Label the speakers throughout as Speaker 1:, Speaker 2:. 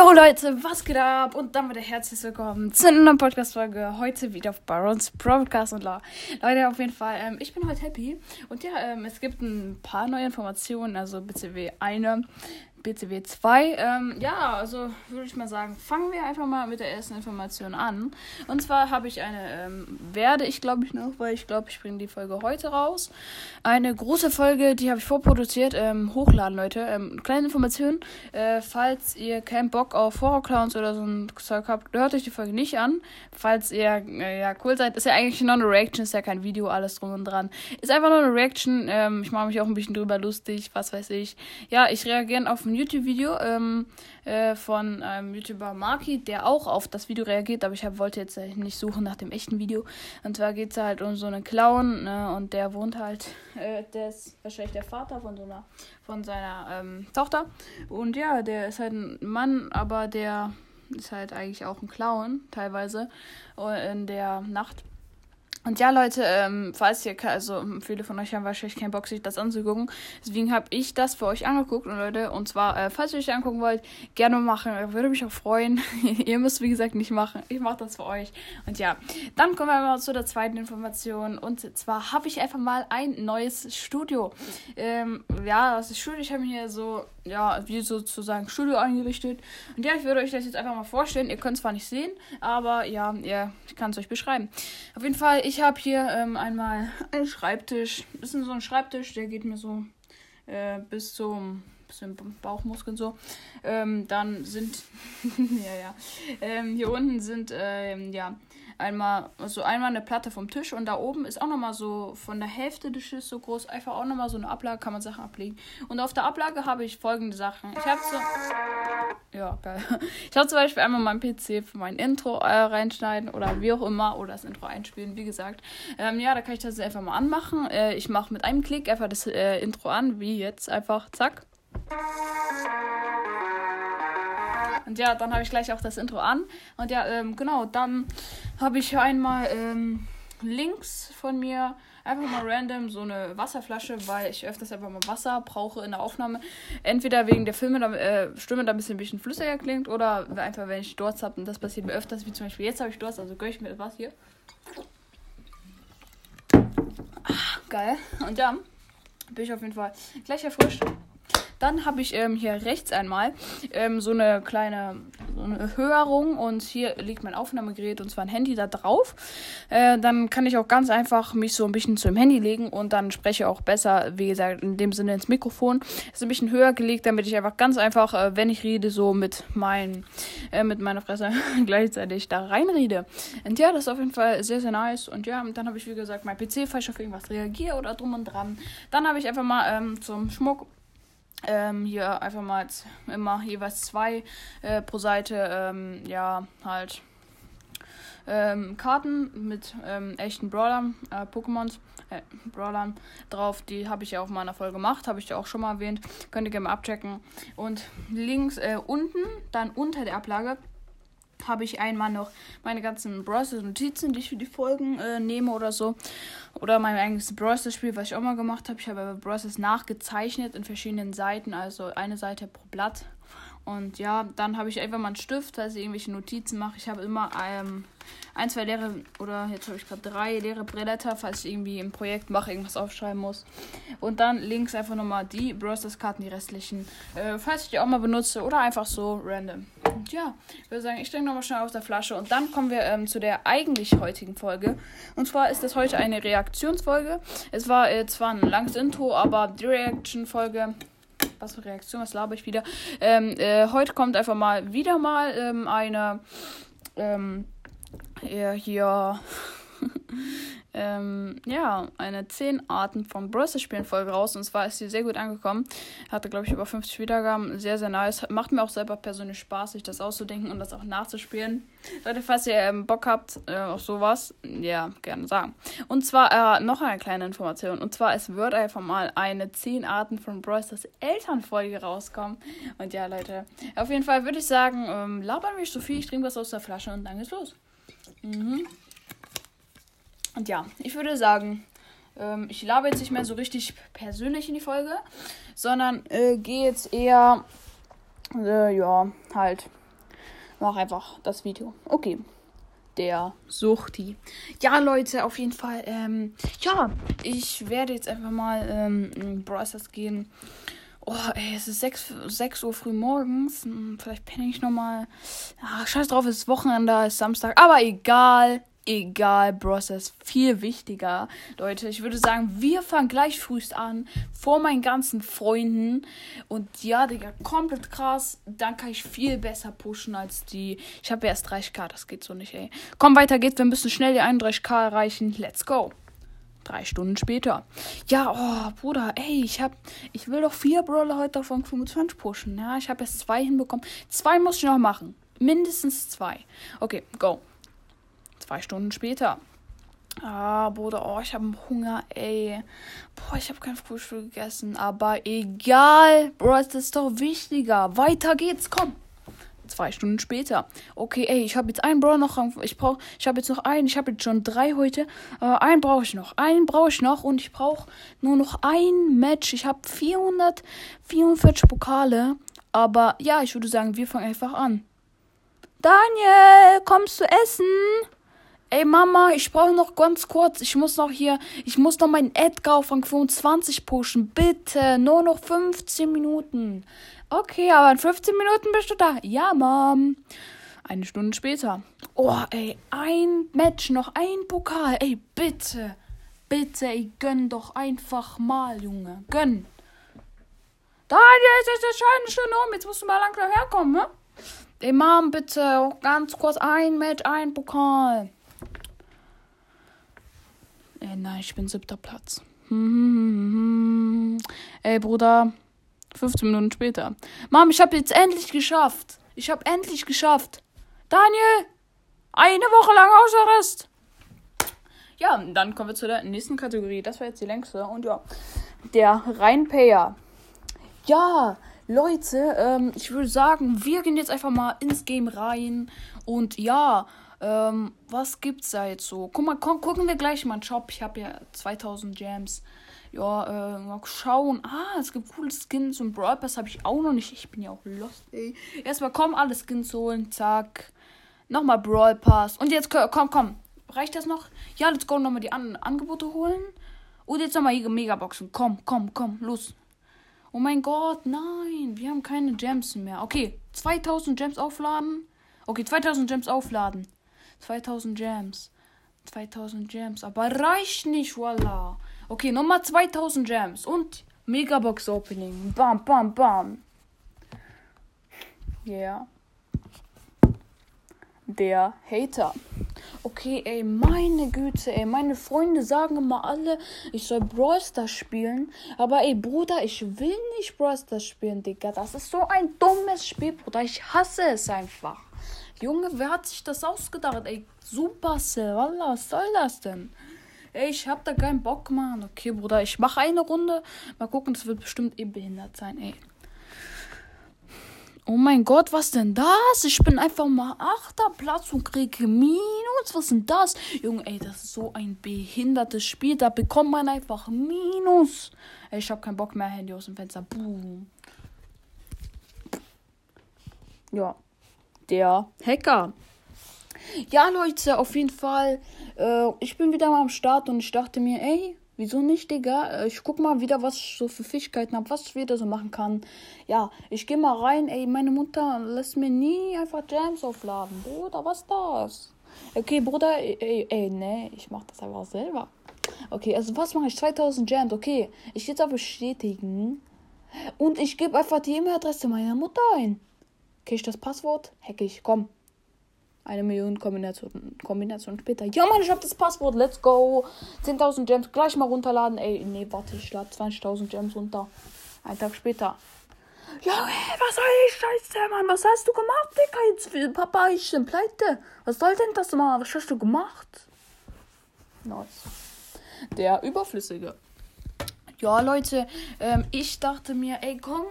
Speaker 1: Yo Leute, was geht ab? Und dann wieder herzlich willkommen zu einer neuen Podcast-Folge. Heute wieder auf Barons Podcast und La. Leute, auf jeden Fall, ähm, ich bin heute happy. Und ja, ähm, es gibt ein paar neue Informationen, also BCW eine. BCW 2. Ähm, ja, also würde ich mal sagen, fangen wir einfach mal mit der ersten Information an. Und zwar habe ich eine, ähm, werde ich glaube ich noch, weil ich glaube, ich bringe die Folge heute raus. Eine große Folge, die habe ich vorproduziert, ähm, hochladen, Leute. Ähm, kleine Information, äh, falls ihr keinen Bock auf Horror-Clowns oder so ein Zeug habt, hört euch die Folge nicht an. Falls ihr, äh, ja, cool seid, ist ja eigentlich nur eine Reaction, ist ja kein Video, alles drum und dran. Ist einfach nur eine Reaction, ähm, ich mache mich auch ein bisschen drüber lustig, was weiß ich. Ja, ich reagiere auf ein YouTube-Video ähm, äh, von einem YouTuber Marky, der auch auf das Video reagiert, aber ich hab, wollte jetzt nicht suchen nach dem echten Video. Und zwar geht es halt um so einen Clown ne, und der wohnt halt, äh, der ist wahrscheinlich der Vater von so einer, von seiner ähm, Tochter. Und ja, der ist halt ein Mann, aber der ist halt eigentlich auch ein Clown teilweise in der Nacht. Und ja, Leute, ähm, falls ihr, also viele von euch haben wahrscheinlich keinen Bock, sich das anzugucken. Deswegen habe ich das für euch angeguckt. Und Leute, und zwar, äh, falls ihr euch angucken wollt, gerne machen. Würde mich auch freuen. ihr müsst, wie gesagt, nicht machen. Ich mache das für euch. Und ja, dann kommen wir mal zu der zweiten Information. Und zwar habe ich einfach mal ein neues Studio. Ähm, ja, das Studio, ich habe mir hier so, ja, wie sozusagen Studio eingerichtet. Und ja, ich würde euch das jetzt einfach mal vorstellen. Ihr könnt es zwar nicht sehen, aber ja, ja ich kann es euch beschreiben. Auf jeden Fall, ich habe hier ähm, einmal einen Schreibtisch. Das ist so ein Schreibtisch, der geht mir so äh, bis zum bisschen Bauchmuskeln so. Ähm, dann sind ja ja ähm, hier unten sind ähm, ja einmal, also einmal eine Platte vom Tisch und da oben ist auch nochmal so von der Hälfte des Tisches so groß, einfach auch nochmal so eine Ablage, kann man Sachen ablegen. Und auf der Ablage habe ich folgende Sachen. Ich habe so. Ja, geil. Ich habe zum Beispiel einmal meinen PC für mein Intro äh, reinschneiden oder wie auch immer oder das Intro einspielen, wie gesagt. Ähm, ja, da kann ich das einfach mal anmachen. Äh, ich mache mit einem Klick einfach das äh, Intro an, wie jetzt einfach, zack. Und ja, dann habe ich gleich auch das Intro an. Und ja, ähm, genau, dann habe ich einmal ähm, links von mir einfach mal random so eine Wasserflasche, weil ich öfters einfach mal Wasser brauche in der Aufnahme. Entweder wegen der Filme, äh, Stimme da ein bisschen, ein bisschen flüssiger klingt oder einfach, wenn ich Durst habe. Und das passiert mir öfters, wie zum Beispiel jetzt habe ich Durst, also gönne ich mir was hier. Ah, geil. Und ja, bin ich auf jeden Fall gleich erfrischt. Dann habe ich ähm, hier rechts einmal ähm, so eine kleine so eine Höherung und hier liegt mein Aufnahmegerät und zwar ein Handy da drauf. Äh, dann kann ich auch ganz einfach mich so ein bisschen zu dem Handy legen und dann spreche auch besser, wie gesagt, in dem Sinne ins Mikrofon. Ist ein bisschen höher gelegt, damit ich einfach ganz einfach, äh, wenn ich rede, so mit mein, äh, mit meiner Fresse gleichzeitig da reinrede. Und ja, das ist auf jeden Fall sehr, sehr nice. Und ja, dann habe ich, wie gesagt, mein PC, falls ich auf irgendwas reagiere oder drum und dran. Dann habe ich einfach mal ähm, zum Schmuck ähm, hier einfach mal immer jeweils zwei äh, pro Seite, ähm, ja, halt ähm, Karten mit ähm, echten Brawlern, äh, Pokémons, äh, Brawlern drauf. Die habe ich ja auch mal in einer Folge gemacht, habe ich ja auch schon mal erwähnt. Könnt ihr gerne mal abchecken. Und links äh, unten, dann unter der Ablage, habe ich einmal noch meine ganzen Browser-Notizen, die ich für die Folgen äh, nehme oder so. Oder mein eigenes Browser-Spiel, was ich auch mal gemacht habe. Ich habe Browsers nachgezeichnet in verschiedenen Seiten, also eine Seite pro Blatt. Und ja, dann habe ich einfach mal einen Stift, falls ich irgendwelche Notizen mache. Ich habe immer ähm, ein, zwei leere, oder jetzt habe ich gerade drei leere Blätter, falls ich irgendwie im Projekt mache, irgendwas aufschreiben muss. Und dann links einfach nochmal die Browsers-Karten, die restlichen, äh, falls ich die auch mal benutze oder einfach so random. Ja, ich würde sagen, ich trinke nochmal schnell aus der Flasche und dann kommen wir ähm, zu der eigentlich heutigen Folge. Und zwar ist das heute eine Reaktionsfolge. Es war äh, zwar ein langes Intro, aber die Reaction-Folge was für Reaktion, was laber ich wieder? Ähm, äh, heute kommt einfach mal wieder mal ähm, eine ähm, hier ähm, ja, eine 10 Arten von Browser spielen Folge raus. Und zwar ist sie sehr gut angekommen. Hatte, glaube ich, über 50 Wiedergaben. Sehr, sehr nice. Macht mir auch selber persönlich Spaß, sich das auszudenken und das auch nachzuspielen. Leute, falls ihr ähm, Bock habt äh, auf sowas, ja, gerne sagen. Und zwar äh, noch eine kleine Information. Und zwar, es wird einfach mal eine 10 Arten von Browsers Elternfolge rauskommen. Und ja, Leute, auf jeden Fall würde ich sagen, ähm, labern wir so viel. Ich trinke was aus der Flasche und dann geht's los. Mhm. Und ja, ich würde sagen, ähm, ich labe jetzt nicht mehr so richtig persönlich in die Folge, sondern äh, gehe jetzt eher, äh, ja, halt Mach einfach das Video. Okay. Der Suchti. Ja, Leute, auf jeden Fall. Ähm, ja, ich werde jetzt einfach mal ähm, in Browsers gehen. Oh, ey, es ist 6, 6 Uhr früh morgens. Hm, vielleicht penne ich nochmal. Ach, scheiß drauf, es ist Wochenende, es ist Samstag. Aber egal egal, Bros, ist viel wichtiger. Leute, ich würde sagen, wir fangen gleich frühst an, vor meinen ganzen Freunden. Und ja, Digga, komplett krass. Dann kann ich viel besser pushen als die. Ich habe erst 30k, das geht so nicht, ey. Komm, weiter geht's, wir müssen schnell die 31k erreichen. Let's go. Drei Stunden später. Ja, oh, Bruder, ey, ich hab. Ich will doch vier Brawler heute auf 25 pushen. Ja, ich habe erst zwei hinbekommen. Zwei muss ich noch machen. Mindestens zwei. Okay, go. Zwei Stunden später. Ah, Bruder, oh, ich habe Hunger, ey. Boah, ich habe kein Frühstück gegessen. Aber egal. Bro, das ist doch wichtiger. Weiter geht's, komm. Zwei Stunden später. Okay, ey, ich habe jetzt einen Bro noch. Ich brauche, ich habe jetzt noch einen. Ich habe jetzt schon drei heute. Äh, einen brauche ich noch. Einen brauche ich noch. Und ich brauche nur noch ein Match. Ich habe 444 Pokale. Aber ja, ich würde sagen, wir fangen einfach an. Daniel, kommst du essen? Ey Mama, ich brauche noch ganz kurz. Ich muss noch hier, ich muss noch meinen Edgar auf Rang 25 pushen. Bitte, nur noch 15 Minuten. Okay, aber in 15 Minuten bist du da. Ja, Mom. Eine Stunde später. Oh, ey, ein Match, noch ein Pokal. Ey, bitte. Bitte, ey, gönn doch einfach mal, Junge. Gönn. Da, jetzt ist der Schein schon um. Jetzt musst du mal langsam herkommen, ne? Ey, Mom, bitte, ganz kurz ein Match, ein Pokal. Ey, nein, ich bin siebter Platz. Ey, Bruder. 15 Minuten später. Mom, ich habe jetzt endlich geschafft. Ich habe endlich geschafft. Daniel, eine Woche lang Hausarrest. Ja, dann kommen wir zu der nächsten Kategorie. Das war jetzt die längste. Und ja, der Rheinpayer. Ja, Leute, ähm, ich würde sagen, wir gehen jetzt einfach mal ins Game rein. Und ja, ähm, was gibt's da jetzt so? Guck mal, komm, gucken wir gleich mal in den Shop. Ich habe ja 2000 Gems. Ja, äh, mal schauen. Ah, es gibt coole Skins und Brawl Pass habe ich auch noch nicht. Ich bin ja auch lost, ey. Erstmal komm, alle Skins holen. Zack. Nochmal Brawl Pass. Und jetzt, komm, komm. Reicht das noch? Ja, let's go. Nochmal die An Angebote holen. Und jetzt nochmal hier Megaboxen. Komm, komm, komm, los. Oh mein Gott, nein. Wir haben keine Gems mehr. Okay, 2000 Gems aufladen. Okay, 2000 Gems aufladen. 2000 Gems. 2000 Gems. Aber reicht nicht, voila. Okay, nochmal 2000 Gems. Und Megabox Opening. Bam, bam, bam. Yeah. Der Hater. Okay, ey, meine Güte, ey, meine Freunde sagen immer alle, ich soll Brawl Stars spielen. Aber ey, Bruder, ich will nicht Brawl Stars spielen, Digga. Das ist so ein dummes Spiel, Bruder. Ich hasse es einfach. Junge, wer hat sich das ausgedacht? Ey, Supercell, Wallah, was soll das denn? Ey, ich hab da keinen Bock, Mann. Okay, Bruder, ich mache eine Runde. Mal gucken, das wird bestimmt eh behindert sein, ey. Oh mein Gott, was denn das? Ich bin einfach mal achter Platz und kriege Minus. Was denn das? Junge, ey, das ist so ein behindertes Spiel. Da bekommt man einfach Minus. Ey, ich hab keinen Bock mehr. Handy aus dem Fenster. Boom. Ja der Hacker. Ja, Leute, auf jeden Fall. Äh, ich bin wieder mal am Start und ich dachte mir, ey, wieso nicht, Digga? Äh, ich guck mal wieder, was ich so für Fähigkeiten habe, was ich wieder so machen kann. Ja, ich gehe mal rein, ey, meine Mutter lässt mir nie einfach Jams aufladen. Bruder, was das? Okay, Bruder, ey, ey, nee, ich mach das einfach selber. Okay, also was mache ich? 2000 Jams, okay. Ich gehe jetzt auf Bestätigen. Und ich gebe einfach die E-Mail-Adresse meiner Mutter ein. Kriege ich das Passwort? Hack ich. Komm. Eine Million Kombination, Kombination später. Ja, Mann, ich hab das Passwort. Let's go. 10.000 Gems. Gleich mal runterladen. Ey, nee, warte, ich lade 20.000 Gems runter. Ein Tag später. Ja, ey, was soll ich? Scheiße, Mann. Was hast du gemacht, Digga? Jetzt, Papa, ich bin pleite. Was soll denn das, Mann? Was hast du gemacht? Nice. Der Überflüssige. Ja, Leute, ähm, ich dachte mir, ey, komm,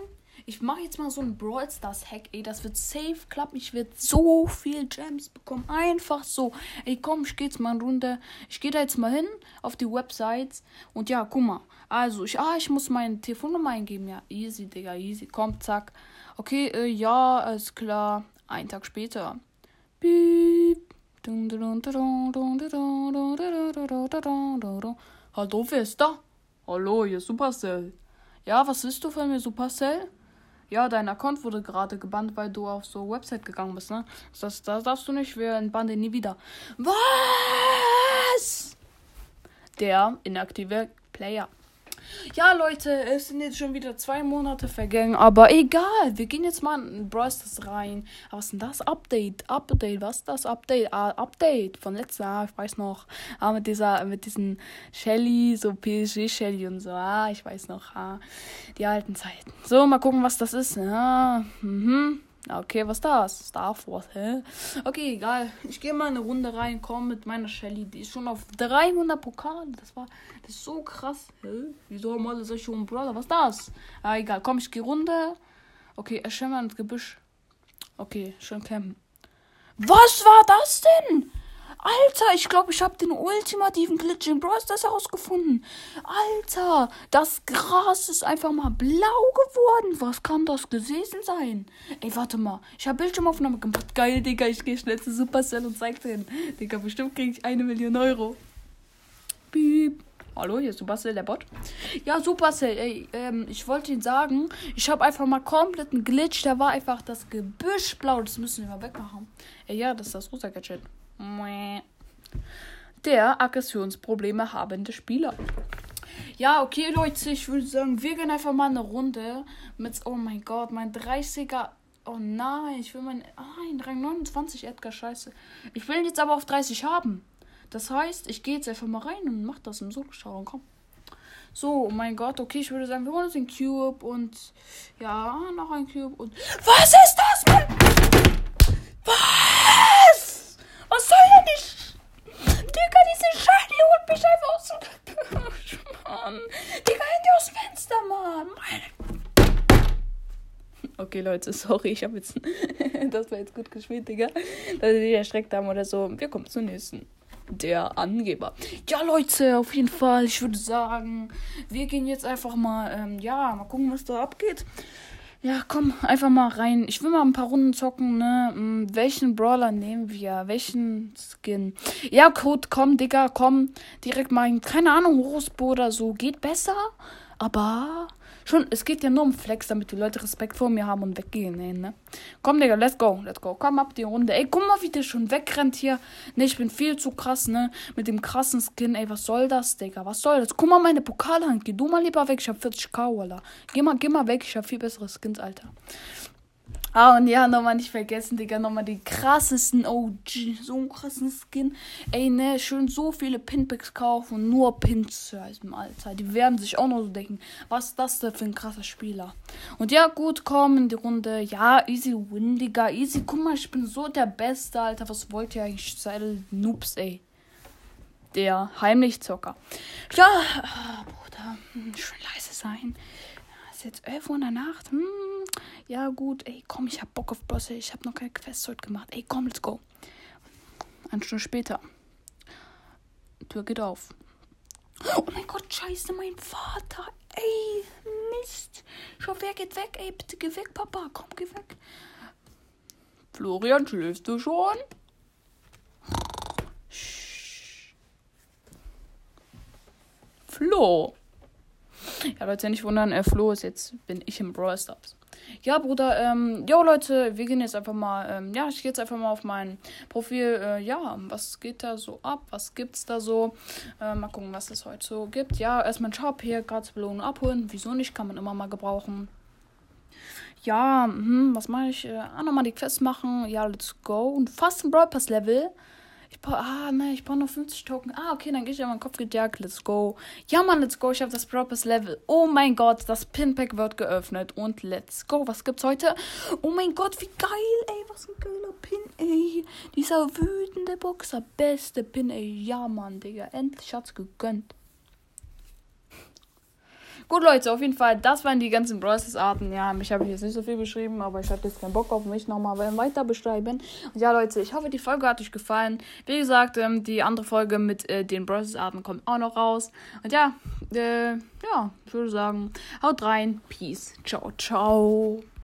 Speaker 1: ich mache jetzt mal so ein Brawl Stars Hack, ey. Das wird safe klappen. Ich werde so viel Gems bekommen. Einfach so. Ey, komm, ich gehe jetzt mal Runde. Ich gehe da jetzt mal hin auf die Websites. Und ja, guck mal. Also, ich, ah, ich muss meine Telefonnummer eingeben. Ja, easy, Digga, easy. Komm, zack. Okay, äh, ja, alles klar. Ein Tag später. Piep. Hallo, wer ist da? Hallo, hier ist Supercell. Ja, was willst du von mir, Supercell? Ja, dein Account wurde gerade gebannt, weil du auf so Website gegangen bist, ne? Das, das darfst du nicht, wir entbannen den nie wieder. Was? Der inaktive Player. Ja, Leute, es sind jetzt schon wieder zwei Monate vergangen, aber egal. Wir gehen jetzt mal in Brawl Stars rein. Was ist denn das? Update, Update, was ist das? Update, ah, Update von letztes Jahr, ich weiß noch. Ah, mit dieser, mit diesen Shelly, so PSG Shelly und so. Ah, ich weiß noch. Ah, die alten Zeiten. So, mal gucken, was das ist. Ja, mhm. Okay, was das? Star Force, hä? Okay, egal. Ich gehe mal eine Runde rein, komm mit meiner Shelly. Die ist schon auf 300 Pokal. Das war, das ist so krass. Hä? Wieso haben alle solche hohen Brawler? Was das? Ah, egal. Komm, ich gehe Runde. Okay, erscheinen wir ins Gebüsch. Okay, schön campen. Was war das denn? Alter, ich glaube, ich habe den ultimativen Glitch in Brawl Stars herausgefunden. Alter, das Gras ist einfach mal blau geworden. Was kann das gewesen sein? Ey, warte mal. Ich habe Bildschirmaufnahme gemacht. Geil, Digga. Ich gehe schnell zu Supercell und zeig den. Digga, bestimmt kriege ich eine Million Euro. Piep. Hallo, hier ist Supercell, der Bot. Ja, Supercell, ey, ähm, ich wollte Ihnen sagen, ich habe einfach mal komplett einen Glitch. Da war einfach das Gebüsch blau. Das müssen wir mal wegmachen. Ey, ja, das ist das rosa Gadget. Der Aggressionsprobleme habende Spieler. Ja, okay, Leute, ich würde sagen, wir gehen einfach mal eine Runde mit, oh mein Gott, mein 30er. Oh nein, ich will mein, nein, Rang 29, Edgar, scheiße. Ich will ihn jetzt aber auf 30 haben. Das heißt, ich gehe jetzt einfach mal rein und mach das im Solo-Stauung, komm. So, oh mein Gott, okay, ich würde sagen, wir holen uns den Cube und, ja, noch ein Cube und, was ist das, Mann? Was? Was soll denn die... Digga, diese Shiny holt mich einfach aus dem... Mann. Digga, Handy aus dem Fenster, Mann. Okay, Leute, sorry, ich habe jetzt... das war jetzt gut gespielt, Digga. Dass ihr dich erschreckt haben oder so. Wir kommen zum nächsten. Der Angeber. Ja, Leute, auf jeden Fall. Ich würde sagen, wir gehen jetzt einfach mal, ähm, ja, mal gucken, was da abgeht. Ja, komm, einfach mal rein. Ich will mal ein paar Runden zocken, ne? Hm, welchen Brawler nehmen wir? Welchen Skin? Ja, Code, komm, Digga, komm. Direkt mal, keine Ahnung, Horusbo oder so. Geht besser, aber schon, es geht ja nur um Flex, damit die Leute Respekt vor mir haben und weggehen, ey, ne? Komm, Digga, let's go, let's go. Komm ab die Runde. Ey, guck mal, wie der schon wegrennt hier. Ne, ich bin viel zu krass, ne? Mit dem krassen Skin, ey, was soll das, Digga? Was soll das? Guck mal meine Pokalhand. Geh du mal lieber weg. Ich hab 40k, Alter. Geh mal, geh mal weg. Ich hab viel bessere Skins, Alter. Ah, und ja, nochmal nicht vergessen, Digga, nochmal die krassesten OG, so einen krassen Skin. Ey, ne, schön so viele Pinpicks kaufen, nur Pins zu heißen, Alter. Die werden sich auch noch so denken, was ist das denn für ein krasser Spieler? Und ja, gut, komm in die Runde. Ja, easy win, Digga, easy. Guck mal, ich bin so der Beste, Alter. Was wollt ihr eigentlich? Seid Noobs, ey. Der Heimlichzocker. Ja, ah, Bruder, hm, schön leise sein. Ist jetzt 11 Uhr in der Nacht. Hm, ja, gut. Ey, komm, ich hab Bock auf Bosse. Ich hab noch keine Quest heute gemacht. Ey, komm, let's go. Eine Stunde später. Tür geht auf. Oh mein Gott, scheiße, mein Vater. Ey, Mist. Schau, wer geht weg? Ey, bitte geh weg, Papa. Komm, geh weg. Florian, schläfst du schon? Flo. Ja, Leute, nicht wundern, äh, Flo ist jetzt, bin ich im Brawl Stars. Ja, Bruder, ähm, jo, Leute, wir gehen jetzt einfach mal, ähm, ja, ich gehe jetzt einfach mal auf mein Profil, äh, ja, was geht da so ab, was gibt's da so, äh, mal gucken, was es heute so gibt. Ja, erstmal ein Shop hier, gratis Belohnung abholen, wieso nicht, kann man immer mal gebrauchen. Ja, hm, was mache ich? Äh, ah, nochmal die Quest machen, ja, let's go. Und fast ein Brawl Pass Level. Ich brauche, ah, ne, ich brauche noch 50 Token. Ah, okay, dann gehe ich in meinen Kopf gejagt. Let's go. Ja, Mann, let's go. Ich habe das Purpose Level. Oh mein Gott, das Pinpack wird geöffnet. Und let's go. Was gibt's heute? Oh mein Gott, wie geil, ey. Was ein geiler Pin, ey. Dieser wütende Boxer. Beste Pin, ey. Ja, Mann, Digga. Endlich hat's gegönnt. Gut, Leute, auf jeden Fall, das waren die ganzen Brawlers-Arten. Ja, mich habe ich jetzt nicht so viel beschrieben, aber ich hatte jetzt keinen Bock auf mich nochmal weiter beschreiben. Und ja, Leute, ich hoffe, die Folge hat euch gefallen. Wie gesagt, ähm, die andere Folge mit äh, den Brawlers-Arten kommt auch noch raus. Und ja, äh, ja, ich würde sagen, haut rein. Peace. Ciao, ciao.